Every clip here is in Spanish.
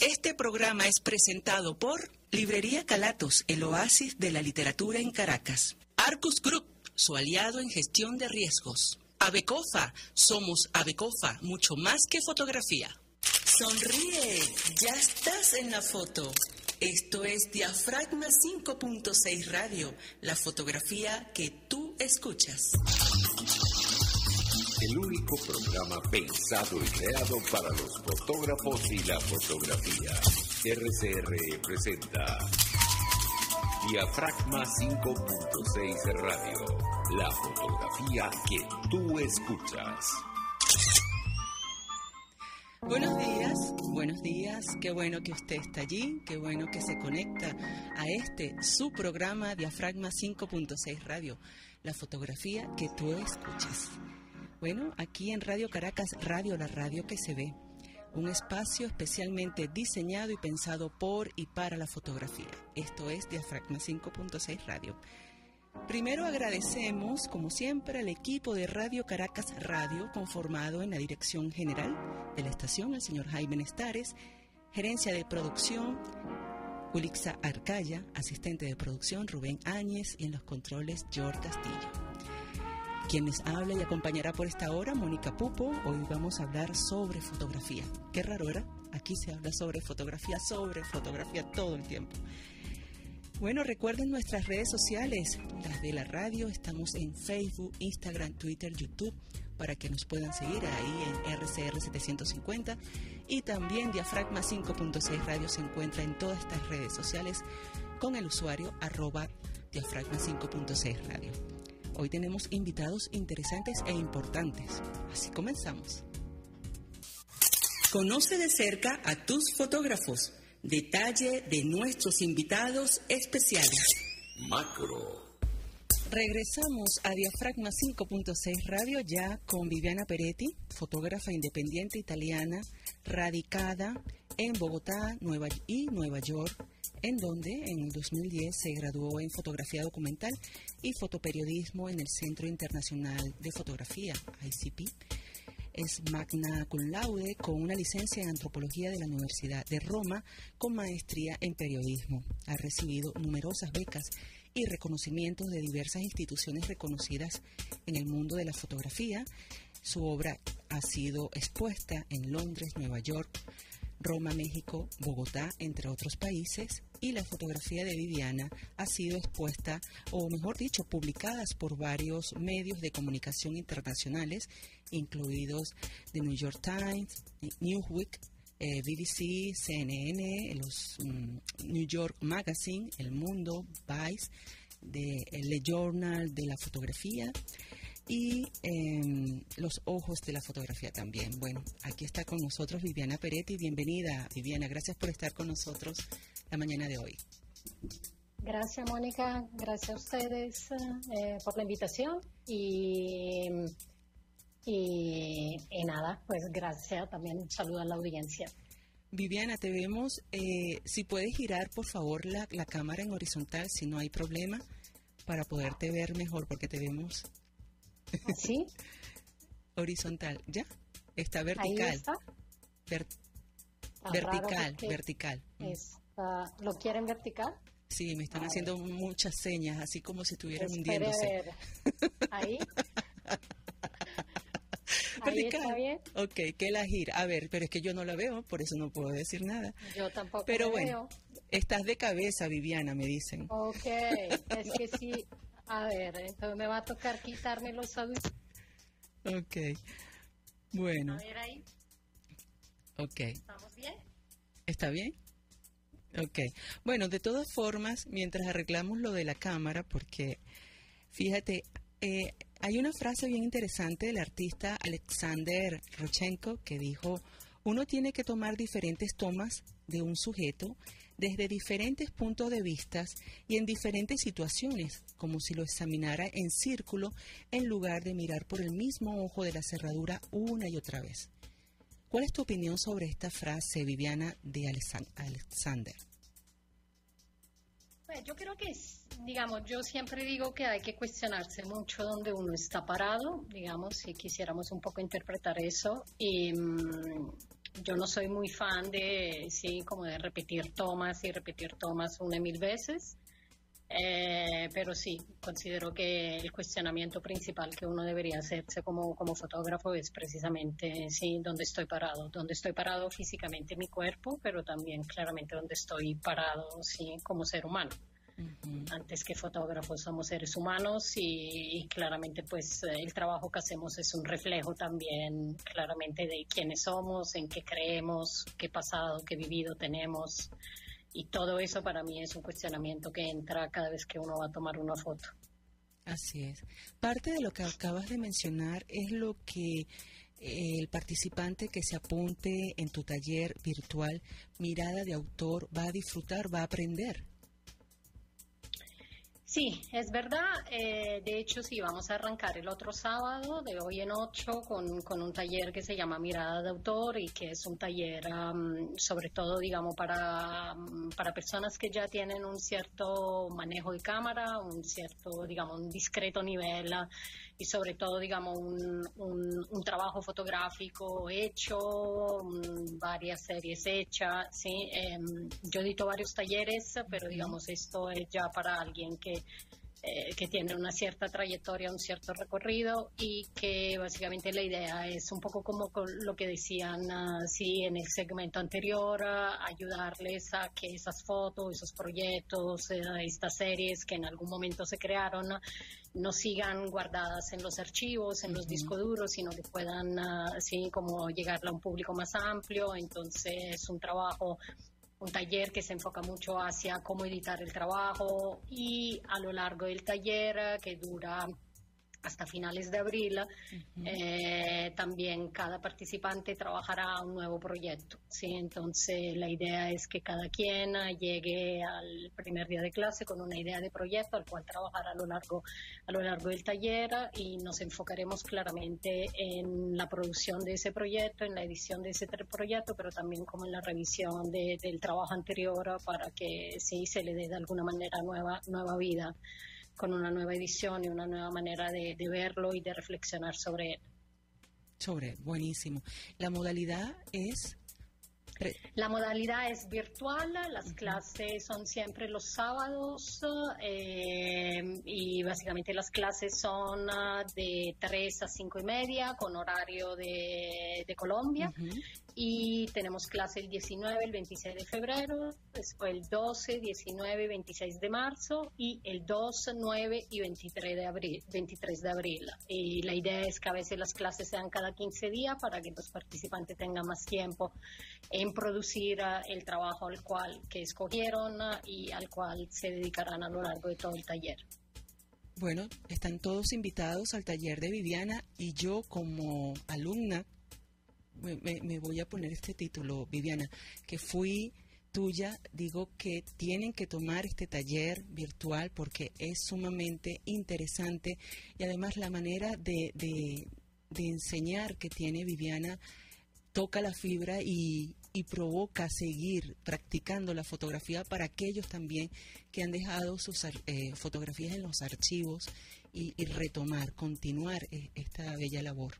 Este programa es presentado por Librería Calatos, el oasis de la literatura en Caracas. Arcus Group, su aliado en gestión de riesgos. Abecofa, somos Abecofa, mucho más que fotografía. Sonríe, ya estás en la foto. Esto es Diafragma 5.6 Radio, la fotografía que tú escuchas. El único programa pensado y creado para los fotógrafos y la fotografía. RCR presenta Diafragma 5.6 Radio, la fotografía que tú escuchas. Buenos días, buenos días, qué bueno que usted está allí, qué bueno que se conecta a este su programa Diafragma 5.6 Radio, la fotografía que tú escuchas. Bueno, aquí en Radio Caracas, Radio, la radio que se ve, un espacio especialmente diseñado y pensado por y para la fotografía. Esto es Diafragma 5.6 Radio. Primero agradecemos, como siempre, al equipo de Radio Caracas Radio, conformado en la dirección general de la estación, el señor Jaime Nestares, gerencia de producción, Ulixa Arcaya, asistente de producción, Rubén Áñez, y en los controles, George Castillo. Quienes habla y acompañará por esta hora, Mónica Pupo. Hoy vamos a hablar sobre fotografía. Qué raro era. Aquí se habla sobre fotografía, sobre fotografía todo el tiempo. Bueno, recuerden nuestras redes sociales, las de la radio, estamos en Facebook, Instagram, Twitter, YouTube, para que nos puedan seguir ahí en RCR 750 y también Diafragma 5.6 Radio se encuentra en todas estas redes sociales con el usuario arroba Diafragma 5.6 Radio. Hoy tenemos invitados interesantes e importantes, así comenzamos. Conoce de cerca a tus fotógrafos detalle de nuestros invitados especiales. Macro. Regresamos a Diafragma 5.6 Radio ya con Viviana Peretti, fotógrafa independiente italiana, radicada en Bogotá Nueva y Nueva York, en donde en el 2010 se graduó en fotografía documental y fotoperiodismo en el Centro Internacional de Fotografía, ICP es magna cum laude con una licencia en antropología de la Universidad de Roma con maestría en periodismo. Ha recibido numerosas becas y reconocimientos de diversas instituciones reconocidas en el mundo de la fotografía. Su obra ha sido expuesta en Londres, Nueva York, Roma, México, Bogotá, entre otros países, y la fotografía de Viviana ha sido expuesta, o mejor dicho, publicadas por varios medios de comunicación internacionales, incluidos The New York Times, Newsweek, eh, BBC, CNN, los mm, New York Magazine, El Mundo, Vice, de, el Journal de la Fotografía y em, los ojos de la fotografía también. Bueno, aquí está con nosotros Viviana Peretti. Bienvenida, Viviana. Gracias por estar con nosotros la mañana de hoy. Gracias, Mónica. Gracias a ustedes eh, por la invitación y, y, nada, pues gracias también. Un saludo a la audiencia. Viviana, te vemos. Eh, si puedes girar, por favor, la, la cámara en horizontal, si no hay problema, para poderte ver mejor, porque te vemos ¿Sí? Horizontal, ¿ya? Está vertical. Ahí está. vertical, vertical. Mm. ¿Lo quieren vertical? Sí, me están haciendo muchas señas, así como si estuvieran hundiéndose. Ahí. Ahí está bien. Ok, que la gira. A ver, pero es que yo no la veo, por eso no puedo decir nada. Yo tampoco Pero bueno, estás de cabeza, Viviana, me dicen. Ok, es que sí, a ver, entonces me va a tocar quitarme los audífonos. Ok. Bueno. A ver ahí. Ok. ¿Estamos bien? ¿Está bien? Ok. Bueno, de todas formas, mientras arreglamos lo de la cámara, porque fíjate, eh, hay una frase bien interesante del artista Alexander Rochenko que dijo, uno tiene que tomar diferentes tomas de un sujeto desde diferentes puntos de vista y en diferentes situaciones, como si lo examinara en círculo en lugar de mirar por el mismo ojo de la cerradura una y otra vez. ¿Cuál es tu opinión sobre esta frase, Viviana, de Alexander? Pues yo creo que, digamos, yo siempre digo que hay que cuestionarse mucho dónde uno está parado, digamos, si quisiéramos un poco interpretar eso. Y, mm, yo no soy muy fan de, sí, como de repetir tomas y repetir tomas una mil veces. Eh, pero sí, considero que el cuestionamiento principal que uno debería hacerse como, como fotógrafo es precisamente, sí, dónde estoy parado, dónde estoy parado físicamente mi cuerpo, pero también claramente dónde estoy parado, sí, como ser humano. Antes que fotógrafos somos seres humanos y, claramente pues el trabajo que hacemos es un reflejo también claramente de quiénes somos, en qué creemos, qué pasado, qué vivido tenemos y todo eso para mí es un cuestionamiento que entra cada vez que uno va a tomar una foto. Así es. Parte de lo que acabas de mencionar es lo que eh, el participante que se apunte en tu taller virtual Mirada de Autor va a disfrutar, va a aprender. Sí, es verdad. Eh, de hecho, sí, vamos a arrancar el otro sábado, de hoy en ocho, con, con un taller que se llama Mirada de Autor y que es un taller sobre todo, digamos, para, para personas que ya tienen un cierto manejo de cámara, un cierto, digamos, un discreto nivel y sobre todo, digamos, un, un, trabajo fotográfico hecho, varias series hechas, ¿sí? Em, yo edito varios talleres, pero digamos, esto es ya para alguien que eh, que tiene una cierta trayectoria, un cierto recorrido y que básicamente la idea es un poco como lo que decían así en el segmento anterior, ayudarles a que esas fotos, esos proyectos, eh, estas series que en algún momento se crearon no sigan guardadas en los archivos, en los discos duros, sino que puedan así como llegar a un público más amplio. Entonces es un trabajo un taller que se enfoca mucho hacia cómo editar el trabajo y a lo largo del taller que dura hasta finales de abril. Eh, también cada participante trabajará un nuevo proyecto. ¿sí? Entonces, la idea es que cada quien llegue al primer día de clase con una idea de proyecto al cual trabajar a lo largo, a lo largo del taller y nos enfocaremos claramente en la producción de ese proyecto, en la edición de ese proyecto, pero también como en la revisión del trabajo anterior para que sí se le dé de alguna manera nueva, nueva vida con una nueva edición y una nueva manera de, verlo y de reflexionar sobre él. Sobre, buenísimo. La modalidad es la modalidad es virtual, las clases son siempre los sábados eh, y básicamente las clases son ah, de 3 a 5 y media con horario de, Colombia y tenemos clase el 19, el 26 de febrero, después el 12, 19 y 26 de marzo y el 2, 9 y 23 de abril. 23 de abril. Y la idea es que a veces las clases sean cada 15 días para que los participantes tengan más tiempo en producir ah, el trabajo al cual que escogieron ah, y al cual se dedicarán a lo largo de todo el taller. Bueno, están todos invitados al taller de Viviana y yo como alumna me, voy a poner este título, Viviana, que fui tuya, digo que tienen que tomar este taller virtual porque es sumamente interesante y además la manera de, de, enseñar que tiene Viviana toca la fibra y, y, provoca seguir practicando la fotografía para aquellos también que han dejado sus eh, fotografías en los archivos y, retomar, continuar eh, esta bella labor.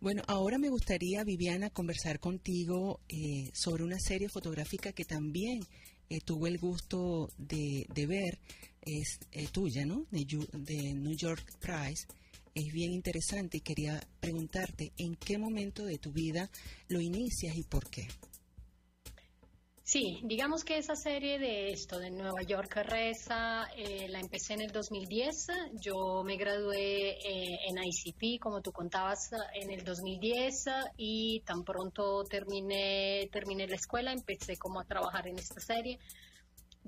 Bueno, ahora me gustaría, Viviana, conversar contigo eh, sobre una serie fotográfica que también tuve el gusto de, ver, es tuya, ¿no? De, de, New York Prize. Es bien interesante y quería preguntarte en qué momento de tu vida lo inicias y por qué. Sí, digamos que esa serie de esto, de Nueva York Reza, eh, la empecé en el 2010. Yo me gradué eh, en ICP, como tú contabas, en el 2010 y tan pronto terminé, terminé la escuela, empecé como a trabajar en esta serie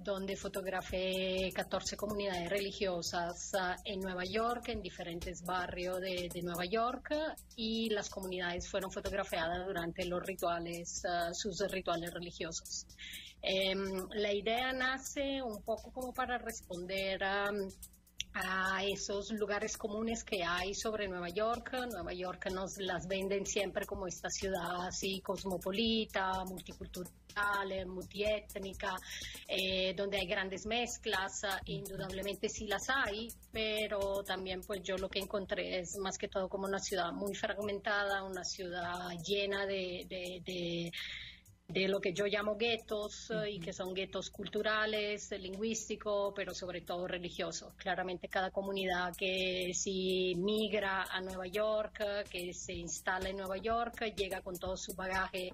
donde fotografé 14 comunidades religiosas ah, en Nueva York, en diferentes barrios de, Nueva York, y las comunidades fueron fotografiadas durante los rituales, ah, sus rituales religiosos. Em, la idea nace un poco como para responder a a esos lugares comunes que hay sobre Nueva York. Nueva York nos las venden siempre como esta ciudad así cosmopolita, multicultural, multiétnica, eh, donde hay grandes mezclas. Indudablemente sí las hay, pero también pues yo lo que encontré es más que todo como una ciudad muy fragmentada, una ciudad llena de de lo que yo llamo guetos eh, y que son guetos culturales, lingüísticos, pero sobre todo religiosos. Claramente cada comunidad que si migra a Nueva York, que se instala en Nueva York, llega con todo su bagaje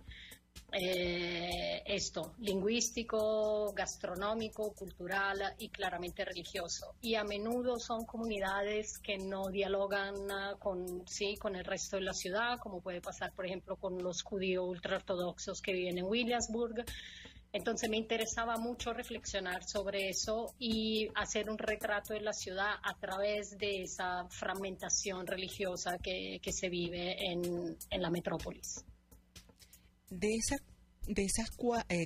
eh, esto, lingüístico, gastronómico, cultural y claramente religioso. Y a menudo son comunidades que no dialogan ah, con, sí, con el resto de la ciudad, como puede pasar, por ejemplo, con los judíos ultraortodoxos que viven en Williamsburg. Entonces me interesaba mucho reflexionar sobre eso y hacer un retrato de la ciudad a través de esa fragmentación religiosa que, se vive en la metrópolis. De, esa, de esas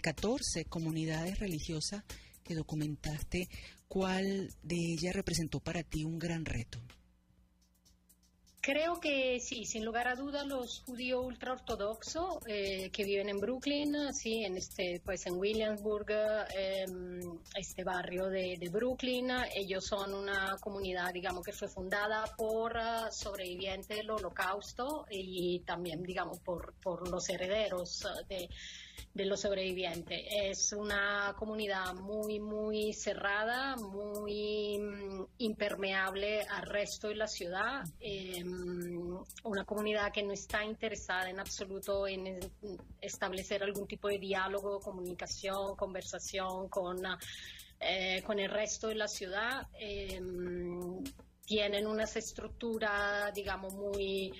14 eh, comunidades religiosas que documentaste, ¿cuál de ellas representó para ti un gran reto? Creo que sí, sin lugar a dudas, los judíos ultraortodoxos eh, que viven en Brooklyn, sí, en este, pues en Williamsburg, em, este barrio de, Brooklyn, ellos son una comunidad, digamos, que fue fundada por uh, sobrevivientes del Holocausto y también, digamos, por, por los herederos de de los sobrevivientes. Es una comunidad muy, muy cerrada, muy mm, impermeable al resto de la ciudad, em, una comunidad que no está interesada en absoluto en establecer algún tipo de diálogo, comunicación, conversación con, eh, con el resto de la ciudad. Em, tienen unas estructuras, digamos, muy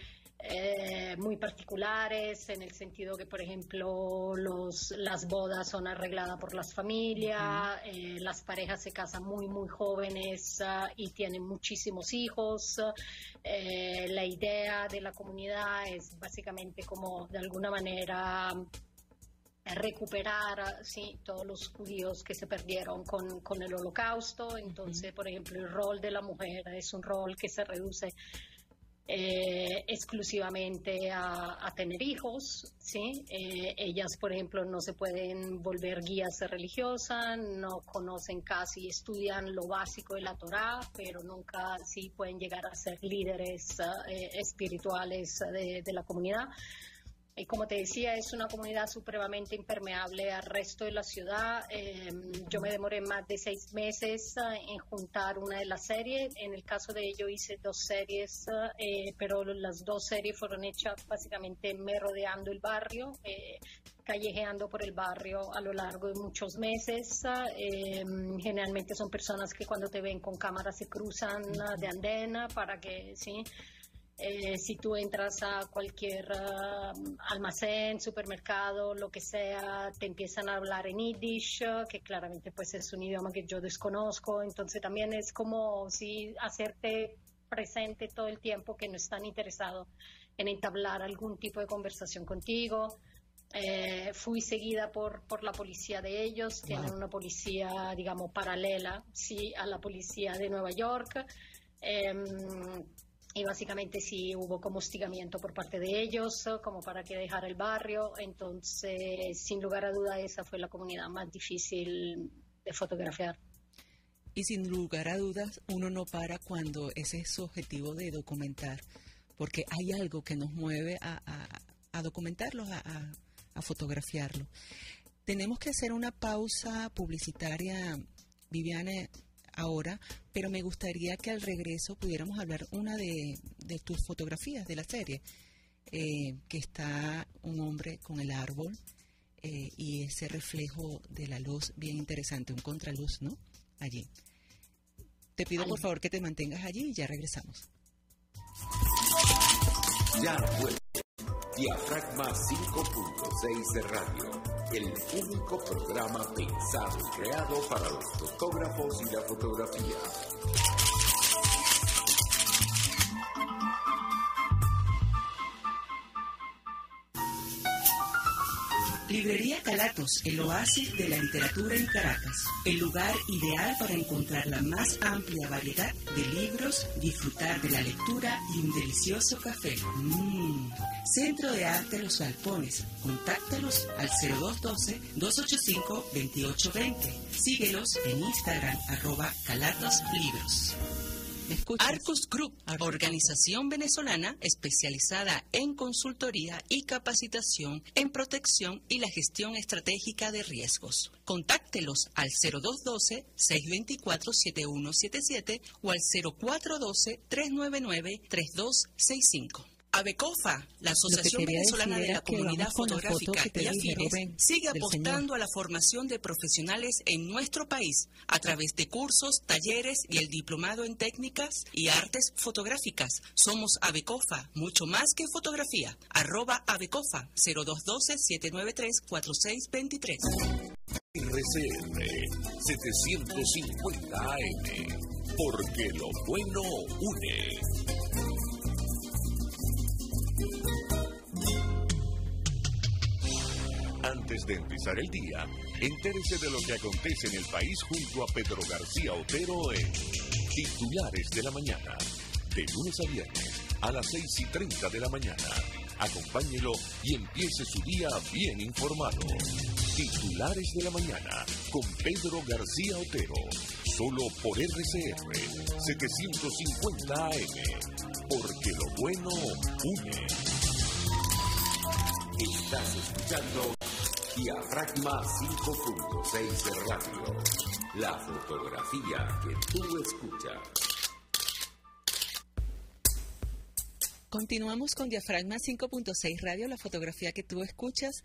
eh, muy particulares, en el sentido que, por ejemplo, los, las bodas son arregladas por las familias, eh, las parejas se casan muy, muy jóvenes ah, y tienen muchísimos hijos. Eh, la idea de la comunidad es básicamente como, de alguna manera, recuperar ¿sí? todos los judíos que se perdieron con, con el holocausto. Entonces, por ejemplo, el rol de la mujer es un rol que se reduce eh, exclusivamente a, tener hijos, ¿sí? Eh, ellas, por ejemplo, no se pueden volver guías religiosas, no conocen casi, estudian lo básico de la Torá, pero nunca sí pueden llegar a ser líderes eh, espirituales de, de la comunidad. Y como te decía, es una comunidad supremamente impermeable al resto de la ciudad. Em, yo me demoré más de seis meses ah, en juntar una de las series. En el caso de ello hice dos series, ah, eh, pero las dos series fueron hechas básicamente me rodeando el barrio, eh, callejeando por el barrio a lo largo de muchos meses. Em, generalmente son personas que cuando te ven con cámaras se cruzan de andena para que, sí eh, si tú entras a cualquier um, almacén, supermercado, lo que sea, te empiezan a hablar en Yiddish, que claramente pues es un idioma que yo desconozco, entonces también es como si hacerte presente todo el tiempo que no están interesados en entablar algún tipo de conversación contigo. Eh, fui seguida por, por la policía de ellos, tienen una policía, digamos, paralela, sí, a la policía de Nueva York. Em, y básicamente sí hubo como hostigamiento por parte de ellos, como para que dejara el barrio. Entonces, sin lugar a duda, esa fue la comunidad más difícil de fotografiar. Y sin lugar a dudas, uno no para cuando ese es su objetivo de documentar, porque hay algo que nos mueve a, a, documentarlo, a, a fotografiarlo. Tenemos que hacer una pausa publicitaria, Viviane, ahora, pero me gustaría que al regreso pudiéramos hablar una de, tus fotografías de la serie, eh, que está un hombre con el árbol eh, y ese reflejo de la luz bien interesante, un contraluz, ¿no? Allí. Te pido por favor que te mantengas allí y ya regresamos. Ya fue. Diafragma 5.6 de radio el único programa pensado y creado para los fotógrafos y la fotografía. Librería Calatos, el oasis de la literatura en Caracas. El lugar ideal para encontrar la más amplia variedad de libros, disfrutar de la lectura y un delicioso café. Mmm. Centro de Arte Los Galpones. Contáctalos al 0212-285-2820. Síguelos en Instagram, arroba Calatos Libros. Arcus Group, organización venezolana especializada en consultoría y capacitación en protección y la gestión estratégica de riesgos. Contáctelos al 0212-624-7177 o al 0412-399-3265. ABECOFA, la Asociación Venezolana de la Comunidad Fotográfica y Afines, sigue apostando a la formación de profesionales en nuestro país a través de cursos, talleres y el diplomado en técnicas y artes fotográficas. Somos ABECOFA, mucho más que fotografía. Arroba ABECOFA 0212-793-4623. RCR 750 AM, porque lo bueno une. Antes de empezar el día, entérese de lo que acontece en el país junto a Pedro García Otero en Titulares de la Mañana. De lunes a viernes a las 6 y 30 de la mañana. Acompáñelo y empiece su día bien informado. Titulares de la Mañana con Pedro García Otero. Solo por RCR 750 AM. Porque lo bueno une. Estás escuchando Diafragma 5.6 de radio. La fotografía que tú escuchas. Continuamos con Diafragma 5.6 Radio, la fotografía que tú escuchas.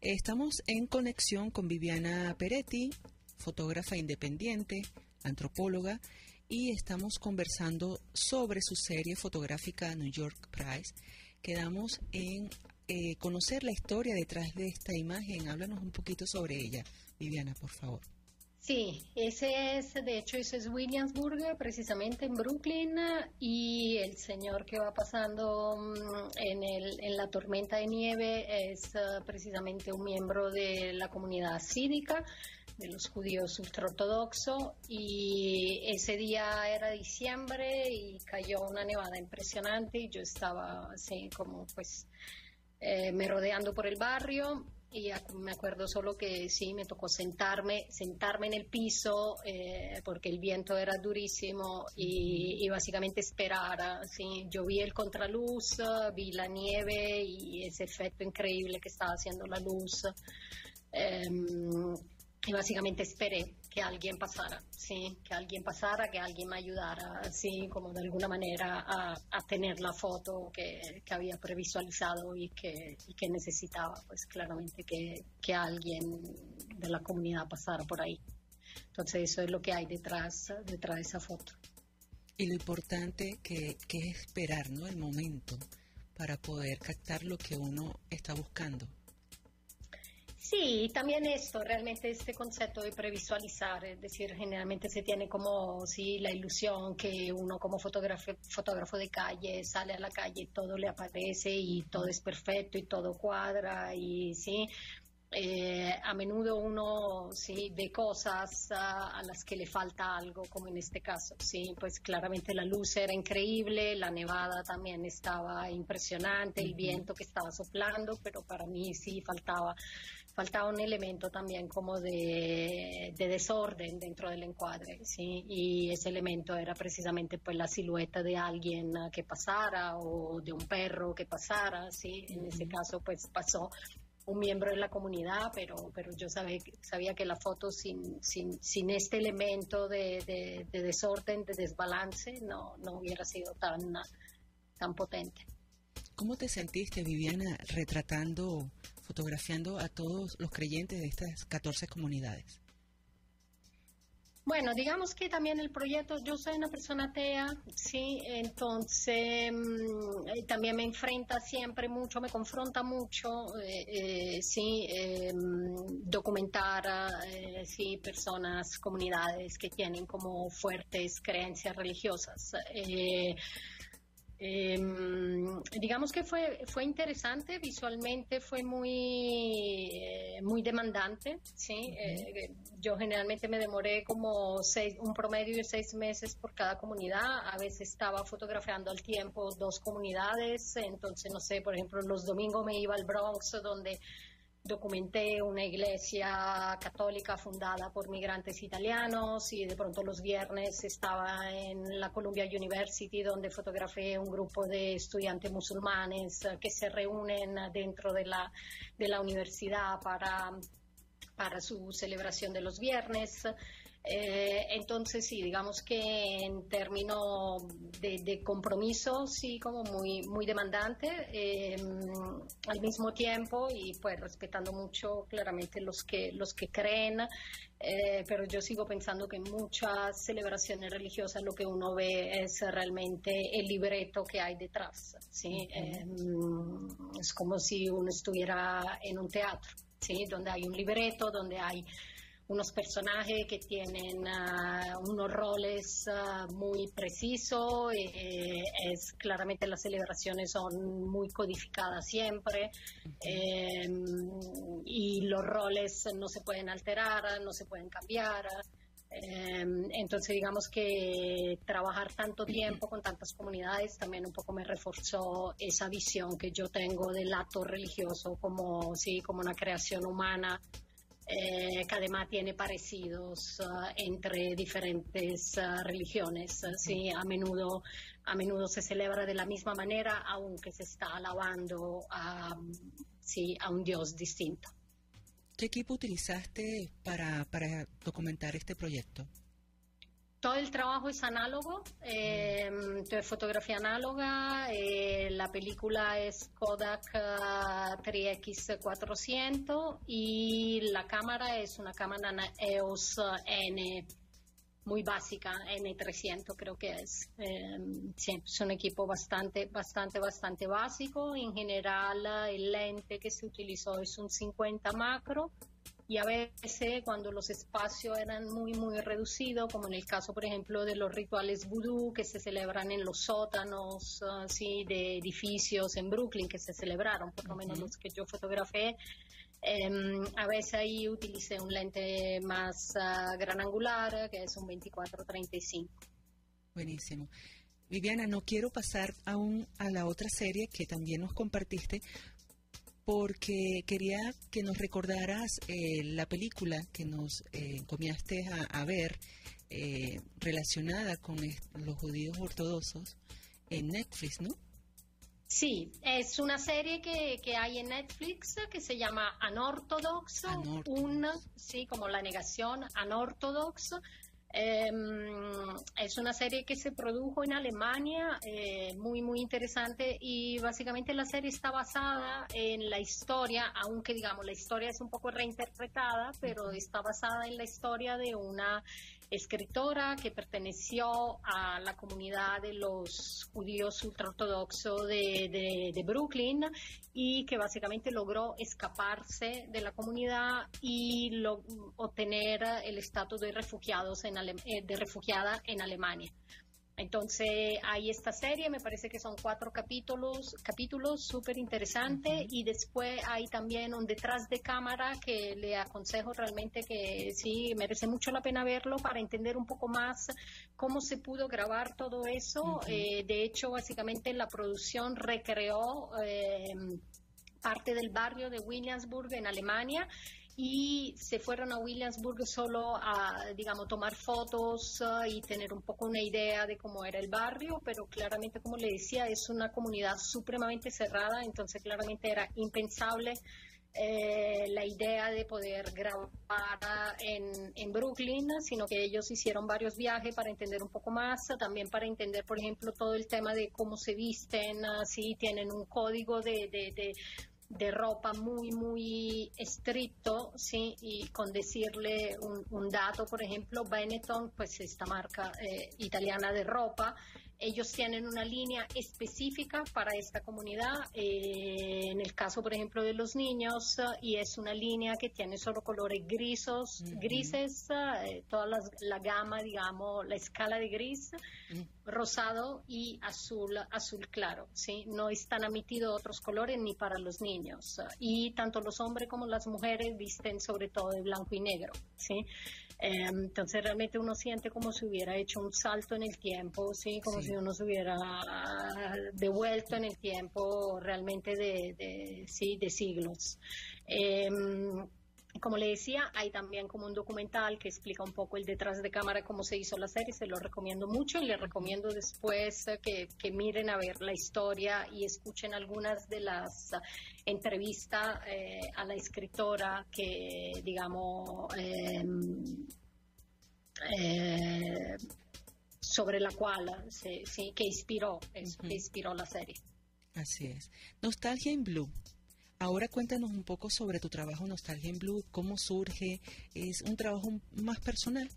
Estamos en conexión con Viviana Peretti, fotógrafa independiente, antropóloga, y estamos conversando sobre su serie fotográfica New York Prize. Quedamos en eh, conocer la historia detrás de esta imagen. Háblanos un poquito sobre ella, Viviana, por favor. Sí, ese es, de hecho, ese es Williamsburg, precisamente en Brooklyn, y el señor que va pasando mm, en, el, en la tormenta de nieve es uh, precisamente un miembro de la comunidad cívica de los judíos ultraortodoxos y ese día era diciembre y cayó una nevada impresionante y yo estaba así como pues eh, me rodeando por el barrio y me acuerdo solo que sí, me tocó sentarme, sentarme en el piso eh, porque el viento era durísimo y, básicamente esperar. ¿sí? Yo vi el contraluz, vi la nieve y ese efecto increíble que estaba haciendo la luz. Em, y básicamente esperé que alguien pasara, sí, que alguien pasara, que alguien me ayudara, sí, como de alguna manera a, tener la foto que, había previsualizado y que, que necesitaba, pues claramente que, que alguien de la comunidad pasara por ahí. Entonces eso es lo que hay detrás, detrás de esa foto. Y lo importante que, que es esperar, ¿no? El momento para poder captar lo que uno está buscando. Sí, también esto, realmente este concepto de previsualizar, es decir, generalmente se tiene como sí, la ilusión que uno como fotógrafo, fotógrafo de calle sale a la calle, todo le aparece y todo es perfecto y todo cuadra y sí, eh, a menudo uno sí ve cosas a, a, las que le falta algo, como en este caso. Sí, pues claramente la luz era increíble, la nevada también estaba impresionante, el viento que estaba soplando, pero para mí sí faltaba faltaba un elemento también como de, desorden dentro del encuadre, ¿sí? Y ese elemento era precisamente pues la silueta de alguien que pasara o de un perro que pasara, ¿sí? En ese caso pues pasó un miembro de la comunidad, pero, pero yo sabía, sabía que la foto sin, sin, sin este elemento de, de, desorden, de desbalance, no, no hubiera sido tan, tan potente. ¿Cómo te sentiste, Viviana, retratando fotografiando a todos los creyentes de estas 14 comunidades? Bueno, digamos que también el proyecto, yo soy una persona atea, sí, entonces mm, eh, también me enfrenta siempre mucho, me confronta mucho, eh, eh, sí, em, documentar, sí, personas, comunidades que tienen como fuertes creencias religiosas. Em, digamos que fue, fue interesante, visualmente fue muy, muy demandante, ¿sí? yo generalmente me demoré como seis, un promedio de seis meses por cada comunidad. A veces estaba fotografiando al tiempo dos comunidades. Entonces, no sé, por ejemplo, los domingos me iba al Bronx, donde documenté una iglesia católica fundada por migrantes italianos y de pronto los viernes estaba en la Columbia University donde fotografié un grupo de estudiantes musulmanes que se reúnen dentro de la, de la universidad para, para su celebración de los viernes. Eh, entonces, sí, digamos que en términos de, compromiso, sí, como muy, muy demandante, eh, al mismo tiempo y pues respetando mucho claramente los que, los que creen, eh, pero yo sigo pensando que en muchas celebraciones religiosas lo que uno ve es realmente el libreto que hay detrás, ¿sí? es como si uno estuviera en un teatro, ¿sí? Donde hay un libreto, donde hay unos personajes que tienen ah, unos roles ah, muy precisos, eh, es claramente las celebraciones son muy codificadas siempre em, y los roles no se pueden alterar, no se pueden cambiar. Em, entonces, digamos que trabajar tanto tiempo con tantas comunidades también un poco me reforzó esa visión que yo tengo del acto religioso como, sí, como una creación humana eh, que además tiene parecidos uh, entre diferentes uh, religiones. Uh, sí, a menudo, a menudo se celebra de la misma manera, aunque se está alabando a, sí, a un Dios distinto. ¿Qué equipo utilizaste para, para documentar este proyecto? Todo el trabajo es análogo, eh, fotografía análoga, eh, la película es Kodak 3X400 eh, y la cámara es una cámara EOS N muy básica, N300 creo que es. Em, sí, es un equipo bastante, bastante, bastante básico. En general el lente que se utilizó es un 50 macro y a veces cuando los espacios eran muy, muy reducidos, como en el caso, por ejemplo, de los rituales vudú que se celebran en los sótanos así de edificios en Brooklyn, que se celebraron, por lo menos los que yo fotografié, em, a veces ahí utilicé un lente más uh, gran angular, que es un 24-35. Buenísimo. Viviana, no quiero pasar aún a la otra serie que también nos compartiste, porque quería que nos recordaras eh, la película que nos eh, encomiaste a, ver eh, relacionada con los judíos ortodoxos en Netflix, ¿no? Sí, es una serie que, que hay en Netflix que se llama Anortodoxo, una, sí, como la negación, Anortodoxo, Em, es una serie que se produjo en Alemania, eh, muy, muy interesante y básicamente la serie está basada en la historia, aunque digamos la historia es un poco reinterpretada, pero está basada en la historia de una escritora que perteneció a la comunidad de los judíos ultraortodoxos de, de, Brooklyn y que básicamente logró escaparse de la comunidad y obtener el estatus de, refugiados en, eh, de refugiada en Alemania. Entonces hay esta serie, me parece que son cuatro capítulos, capítulos súper interesantes y después hay también un detrás de cámara que le aconsejo realmente que sí merece mucho la pena verlo para entender un poco más cómo se pudo grabar todo eso. Eh, de hecho, básicamente la producción recreó eh, parte del barrio de Williamsburg en Alemania y se fueron a Williamsburg solo a, digamos, tomar fotos uh, y tener un poco una idea de cómo era el barrio, pero claramente, como le decía, es una comunidad supremamente cerrada, entonces claramente era impensable eh, la idea de poder grabar en, en, Brooklyn, sino que ellos hicieron varios viajes para entender un poco más, también para entender, por ejemplo, todo el tema de cómo se visten, si tienen un código de ropa muy, muy estricto, ¿sí? Y con decirle un, dato, por ejemplo, Benetton, pues esta marca eh, italiana de ropa, ellos tienen una línea específica para esta comunidad, eh, en el caso, por ejemplo, de los niños, y es una línea que tiene solo colores grisos, grises, eh, toda la gama, digamos, la escala de gris. rosado y azul, azul claro, ¿sí? No están emitidos otros colores ni para los niños. Y tanto los hombres como las mujeres visten sobre todo de blanco y negro, ¿sí? Em, entonces realmente uno siente como si hubiera hecho un salto en el tiempo, ¿sí? Como si uno se hubiera devuelto en el tiempo realmente de, sí, de siglos. Em, como le decía, hay también como un documental que explica un poco el detrás de cámara, cómo se hizo la serie, se lo recomiendo mucho y le recomiendo después que, miren a ver la historia y escuchen algunas de las entrevistas eh, a la escritora que, digamos, em, eh, sobre la cual sí, que inspiró, que inspiró la serie. Así es. Nostalgia en Blue Ahora cuéntanos un poco sobre tu trabajo Nostalgia en Blue, cómo surge, es un trabajo más personal.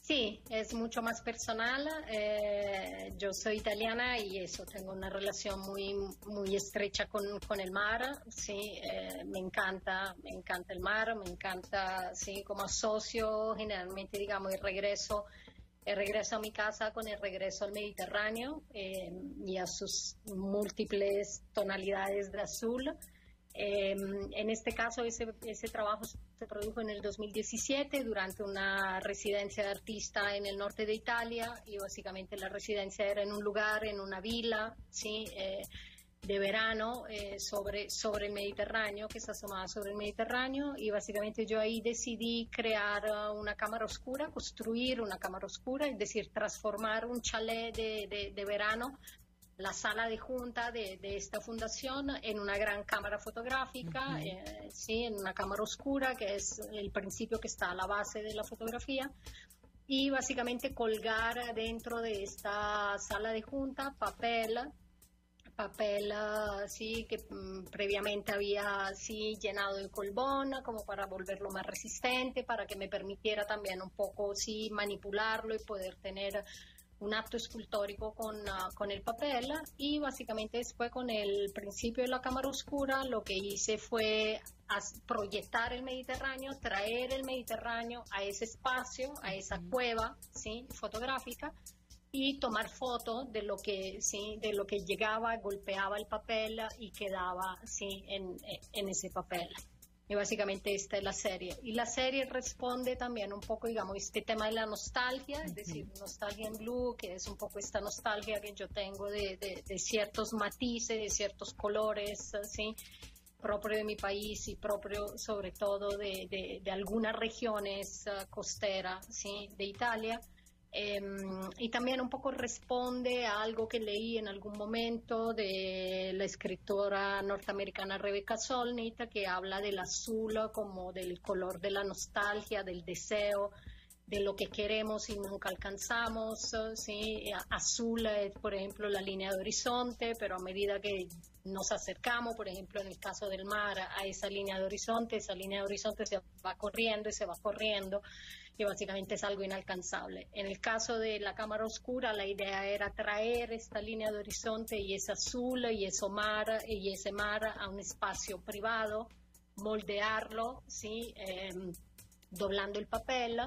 Sí, es mucho más personal. Eh, yo soy italiana y eso, tengo una relación muy, muy estrecha con, el mar. Sí, eh, me encanta, me encanta el mar, me encanta, sí, como asocio generalmente, digamos, el regreso regreso a mi casa con el regreso al Mediterráneo eh, y a sus múltiples tonalidades de azul. Eh, en este caso, ese, ese trabajo se produjo en el 2017 durante una residencia de artista en el norte de Italia y básicamente la residencia era en un lugar, en una vila, ¿sí? Eh, de verano eh, sobre, sobre el Mediterráneo, que se asomaba sobre el Mediterráneo, y básicamente yo ahí decidí crear uh, una cámara oscura, construir una cámara oscura, es decir, transformar un chalet de, de, verano, la sala de junta de, de, esta fundación, en una gran cámara fotográfica, eh, sí, en una cámara oscura, que es el principio que está a la base de la fotografía y básicamente colgar dentro de esta sala de junta papel papel así que mm, previamente había así llenado de colbón como para volverlo más resistente para que me permitiera también un poco sí manipularlo y poder tener un acto escultórico con, ah, con el papel y básicamente después con el principio de la cámara oscura lo que hice fue proyectar el Mediterráneo, traer el Mediterráneo a ese espacio, a esa cueva ¿sí? fotográfica y tomar fotos de lo que sí de lo que llegaba golpeaba el papel y quedaba sí en, en, ese papel. Y básicamente esta es la serie. Y la serie responde también un poco digamos este tema de la nostalgia es decir nostalgia en blue que es un poco esta nostalgia que yo tengo de, de, ciertos matices de ciertos colores sí propio de mi país y propio sobre todo de, de, de algunas regiones uh, costeras ¿sí? de Italia Em, y también un poco responde a algo que leí en algún momento de la escritora norteamericana Rebecca Solnit, que habla del azul como del color de la nostalgia, del deseo, de lo que queremos y nunca alcanzamos. ¿sí? Azul es, por ejemplo, la línea de horizonte, pero a medida que nos acercamos, por ejemplo, en el caso del mar, a esa línea de horizonte, esa línea de horizonte se va corriendo y se va corriendo que básicamente es algo inalcanzable. En el caso de la cámara oscura, la idea era traer esta línea de horizonte y ese azul y ese mar y ese mar a un espacio privado, moldearlo, ¿sí? Em, doblando el papel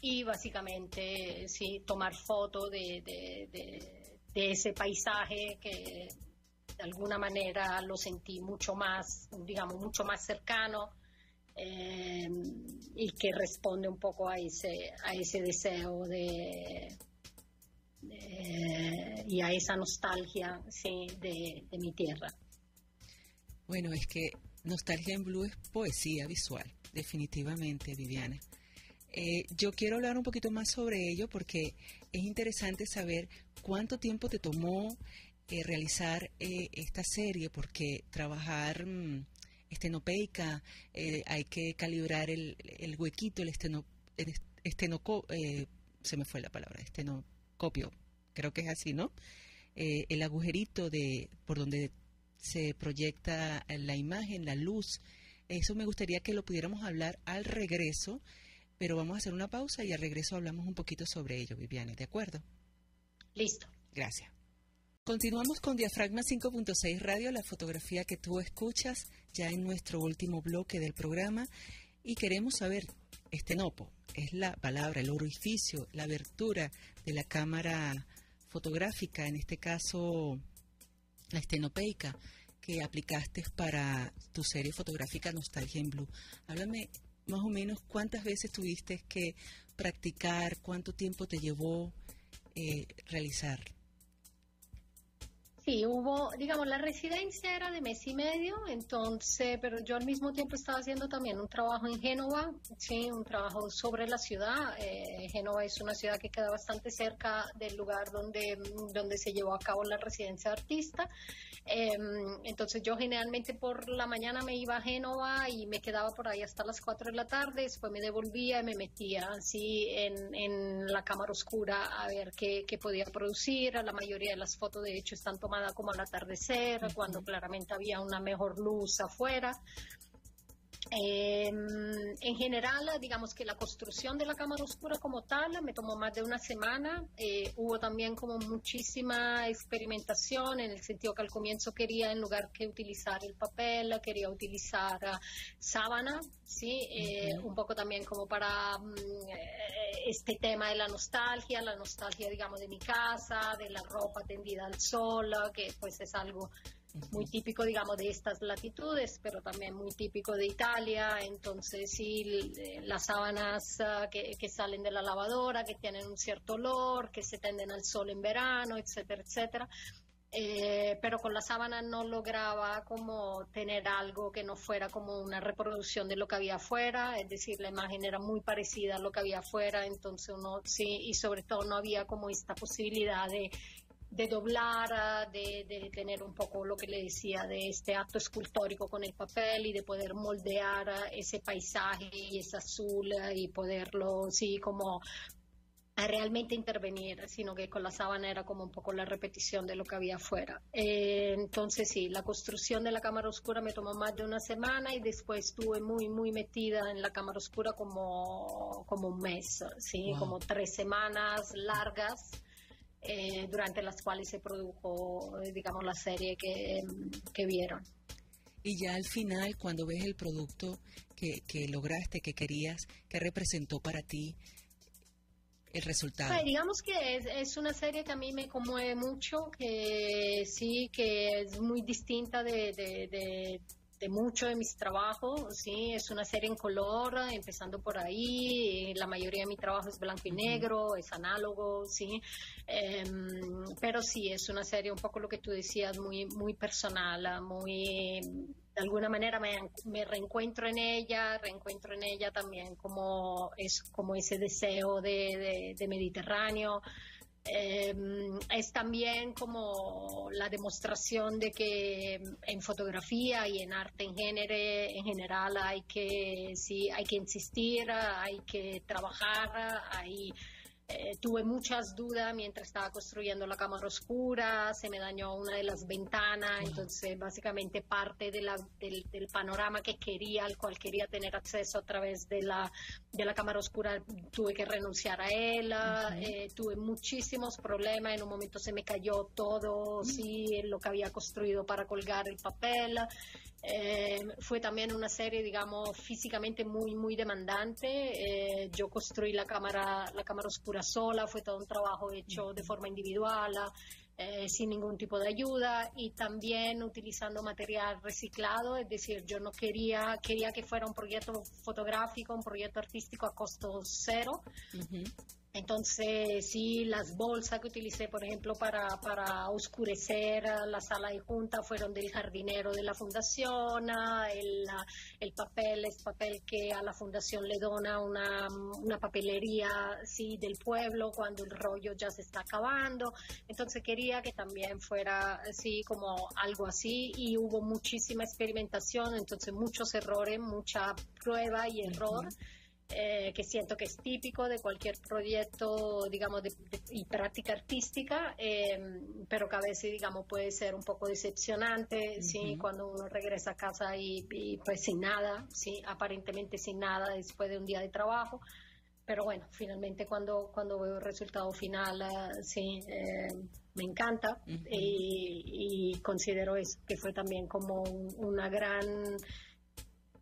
y básicamente sí, tomar foto de, de, de ese paisaje que de alguna manera lo sentí mucho más, digamos, mucho más cercano eh, y que responde un poco a ese, a ese deseo de, y a esa nostalgia sí, de, mi tierra. Bueno, es que Nostalgia en Blue es poesía visual, definitivamente, Viviana. Eh, yo quiero hablar un poquito más sobre ello porque es interesante saber cuánto tiempo te tomó eh, realizar esta serie, porque trabajar mm, estenopeica, eh, hay que calibrar el, el huequito, el, esteno, el eh, se me fue la palabra, estenocopio, creo que es así, ¿no? Eh, el agujerito de por donde se proyecta la imagen, la luz. Eso me gustaría que lo pudiéramos hablar al regreso, pero vamos a hacer una pausa y al regreso hablamos un poquito sobre ello, Viviana, ¿de acuerdo? Listo. Gracias. Continuamos con Diafragma 5.6 Radio, la fotografía que tú escuchas ya en nuestro último bloque del programa y queremos saber estenopo, es la palabra, el orificio, la abertura de la cámara fotográfica, en este caso la estenopeica, que aplicaste para tu serie fotográfica Nostalgia en Blue. Háblame más o menos cuántas veces tuviste que practicar, cuánto tiempo te llevó eh, realizar. Sí, hubo, digamos, la residencia era de mes y medio, entonces, pero yo al mismo tiempo estaba haciendo también un trabajo en Génova, sí, un trabajo sobre la ciudad. Eh, Génova es una ciudad que queda bastante cerca del lugar donde, donde se llevó a cabo la residencia de artista. Em, entonces yo generalmente por la mañana me iba a Génova y me quedaba por ahí hasta las 4 de la tarde, después me devolvía y me metía así en, en la cámara oscura a ver qué, qué podía producir. La mayoría de las fotos de hecho están tomadas como al atardecer, cuando claramente había una mejor luz afuera. Em, en general, digamos que la construcción de la cámara oscura como tal me tomó más de una semana. Eh, hubo también como muchísima experimentación en el sentido que al comienzo quería, en lugar que utilizar el papel, quería utilizar uh, sábana, ¿sí? Eh, un poco también como para mm, eh, este tema de la nostalgia, la nostalgia, digamos, de mi casa, de la ropa tendida al sol, que pues es algo muy típico, digamos, de estas latitudes, pero también muy típico de Italia. Entonces, sí, las sábanas ah, que, salen de la lavadora, que tienen un cierto olor, que se tenden al sol en verano, etcétera, etcétera. Eh, pero con la sábana no lograba como tener algo que no fuera como una reproducción de lo que había afuera, es decir, la imagen era muy parecida a lo que había afuera, entonces uno sí, y sobre todo no había como esta posibilidad de de doblar, ah, de, tener un poco lo que le decía de este acto escultórico con el papel y de poder moldear ah, ese paisaje y ese azul ah, y poderlo, sí, como realmente intervenir, sino que con la sábana era como un poco la repetición de lo que había afuera. Eh, entonces sí, la construcción de la cámara oscura me tomó más de una semana y después estuve muy, muy metida en la cámara oscura como, como un mes, sí, como tres semanas largas eh, durante las cuales se produjo, eh, digamos, la serie que, vieron. Y ya al final, cuando ves el producto que, que lograste, que querías, ¿qué representó para ti el resultado? Pues, digamos que es, es, una serie que a mí me conmueve mucho, que sí, que es muy distinta de, de de mucho de mis trabajos, sí, es una serie en color, empezando por ahí, la mayoría de mi trabajo es blanco y negro, es análogo, sí, em, pero sí, es una serie un poco lo que tú decías, muy, muy personal, muy, de alguna manera me, me reencuentro en ella, reencuentro en ella también como, es, como ese deseo de, de Mediterráneo, Em, es también como la demostración de que en fotografía y en arte en, género, en general hay que, sí, hay que insistir, hay que trabajar, hay eh, tuve muchas dudas mientras estaba construyendo la cámara oscura, se me dañó una de las ventanas, entonces básicamente parte de la, del, panorama que quería, al cual quería tener acceso a través de la, de la cámara oscura, tuve que renunciar a él, eh, tuve muchísimos problemas, en un momento se me cayó todo, sí, lo que había construido para colgar el papel. Eh, fue también una serie, digamos, físicamente muy, muy demandante. Eh, yo construí la cámara, la cámara oscura sola, fue todo un trabajo hecho de forma individual, eh, sin ningún tipo de ayuda y también utilizando material reciclado, es decir, yo no quería, quería que fuera un proyecto fotográfico, un proyecto artístico a costo cero. Entonces, sí, las bolsas que utilicé, por ejemplo, para, para oscurecer la sala de junta fueron del jardinero de la fundación, el, el papel es papel que a la fundación le dona una, una papelería sí, del pueblo cuando el rollo ya se está acabando. Entonces quería que también fuera así como algo así y hubo muchísima experimentación, entonces muchos errores, mucha prueba y error. Eh, que siento que es típico de cualquier proyecto, digamos, de, y práctica artística, em, pero que a veces, digamos, puede ser un poco decepcionante, ¿sí? Cuando uno regresa a casa y, pues sin nada, ¿sí? Aparentemente sin nada después de un día de trabajo. Pero bueno, finalmente cuando, cuando veo el resultado final, uh, sí, eh, me encanta y, considero eso, que fue también como una gran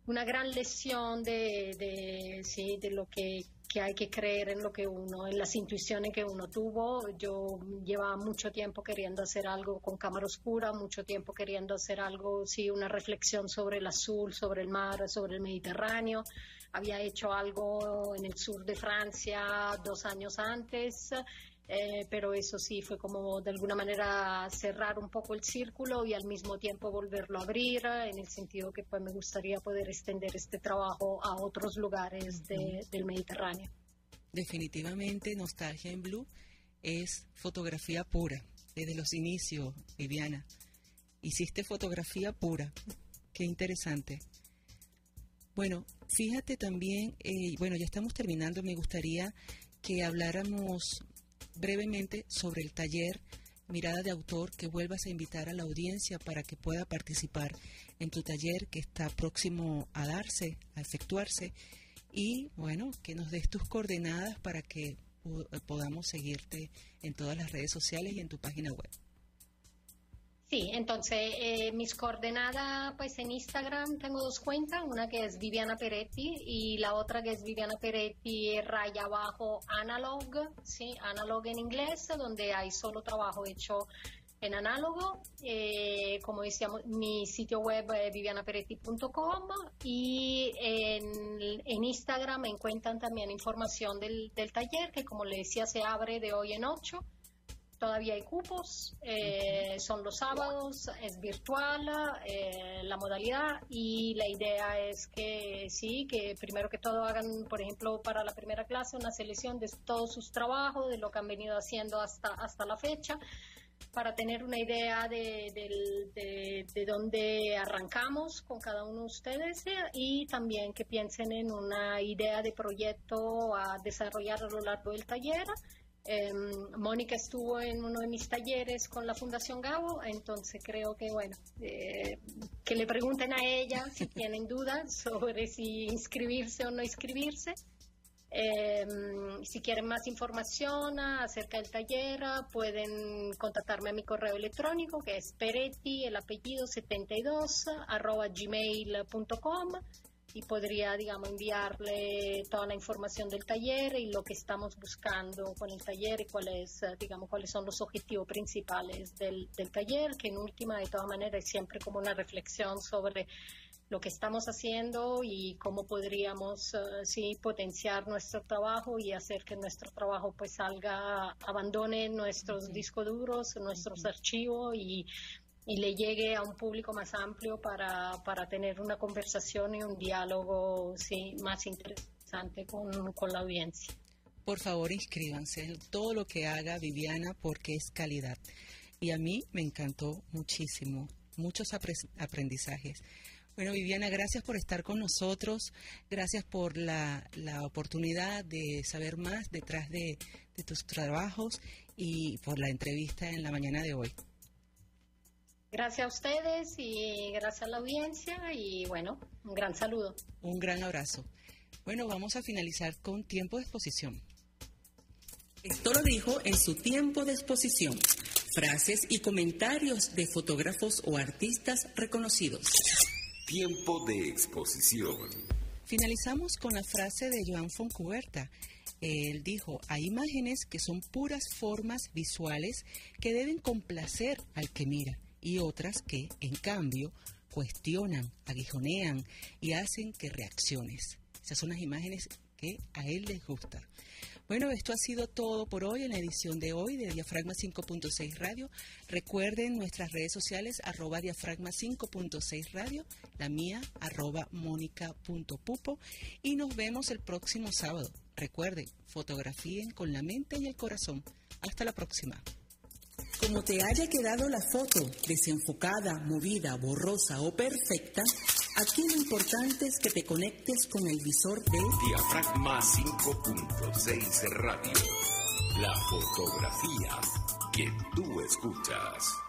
una gran lección de, de, sí, de lo que, que, hay que creer en lo que uno, en las intuiciones que uno tuvo. Yo llevaba mucho tiempo queriendo hacer algo con cámara oscura, mucho tiempo queriendo hacer algo, sí, una reflexión sobre el azul, sobre el mar, sobre el Mediterráneo. Había hecho algo en el sur de Francia dos años antes eh, pero eso sí fue como de alguna manera cerrar un poco el círculo y al mismo tiempo volverlo a abrir en el sentido que pues me gustaría poder extender este trabajo a otros lugares del Mediterráneo. Definitivamente Nostalgia en Blue es fotografía pura, desde los inicios, Viviana. Hiciste fotografía pura, qué interesante. Bueno, fíjate también, eh, bueno, ya estamos terminando, me gustaría que habláramos brevemente sobre el taller Mirada de Autor, que vuelvas a invitar a la audiencia para que pueda participar en tu taller que está próximo a darse, a efectuarse, y bueno, que nos des tus coordenadas para que podamos seguirte en todas las redes sociales y en tu página web. Sí, entonces eh, mis coordenadas, pues en Instagram tengo dos cuentas, una que es Viviana Peretti y la otra que es Viviana Peretti raya abajo analog, sí, analog en inglés, donde hay solo trabajo hecho en análogo. Eh, como decíamos, mi sitio web es vivianaperetti.com y en, en, Instagram me encuentran también información del, del taller que como le decía se abre de hoy en ocho Todavía hay cupos, eh, son los sábados, es virtual eh, la modalidad y la idea es que sí, que primero que todo hagan, por ejemplo, para la primera clase una selección de todos sus trabajos, de lo que han venido haciendo hasta, hasta la fecha para tener una idea de, de, de, dónde arrancamos con cada uno de ustedes y también que piensen en una idea de proyecto a desarrollar a lo largo del taller Em, Mónica estuvo en uno de mis talleres con la Fundación Gabo, entonces creo que, bueno, eh, que le pregunten a ella si tienen dudas sobre si inscribirse o no inscribirse. Em, si quieren más información acerca del taller, pueden contactarme a mi correo electrónico que es peretti, el apellido 72, arroba gmail.com y podría, digamos, enviarle toda la información del taller y lo que estamos buscando con el taller y cuáles, eh, digamos, cuáles son los objetivos principales del, del taller, que en última, de todas maneras, es siempre como una reflexión sobre lo que estamos haciendo y cómo podríamos uh, sí potenciar nuestro trabajo y hacer que nuestro trabajo pues salga abandone nuestros discos duros nuestros archivos y y le llegue a un público más amplio para, para tener una conversación y un diálogo sí, más interesante con, con la audiencia. Por favor, inscríbanse. Todo lo que haga Viviana porque es calidad. Y a mí me encantó muchísimo, muchos aprendizajes. Bueno, Viviana, gracias por estar con nosotros, gracias por la, la oportunidad de saber más detrás de, de tus trabajos y por la entrevista en la mañana de hoy. Gracias a ustedes y gracias a la audiencia y bueno, un gran saludo. Un gran abrazo. Bueno, vamos a finalizar con tiempo de exposición. Esto lo dijo en su tiempo de exposición. Frases y comentarios de fotógrafos o artistas reconocidos. Tiempo de exposición. Finalizamos con la frase de Joan Foncuberta. Él dijo, hay imágenes que son puras formas visuales que deben complacer al que mira y otras que, en cambio, cuestionan, aguijonean y hacen que reacciones. Esas son las imágenes que a él les gusta. Bueno, esto ha sido todo por hoy en la edición de hoy de Diafragma 5.6 Radio. Recuerden nuestras redes sociales arroba diafragma 5.6 Radio, la mía arroba mónica.pupo y nos vemos el próximo sábado. Recuerden, fotografíen con la mente y el corazón. Hasta la próxima. Como te haya quedado la foto, desenfocada, movida, borrosa o perfecta, aquí lo importante es que te conectes con el visor de Diafragma 5.6 Radio. La fotografía que tú escuchas.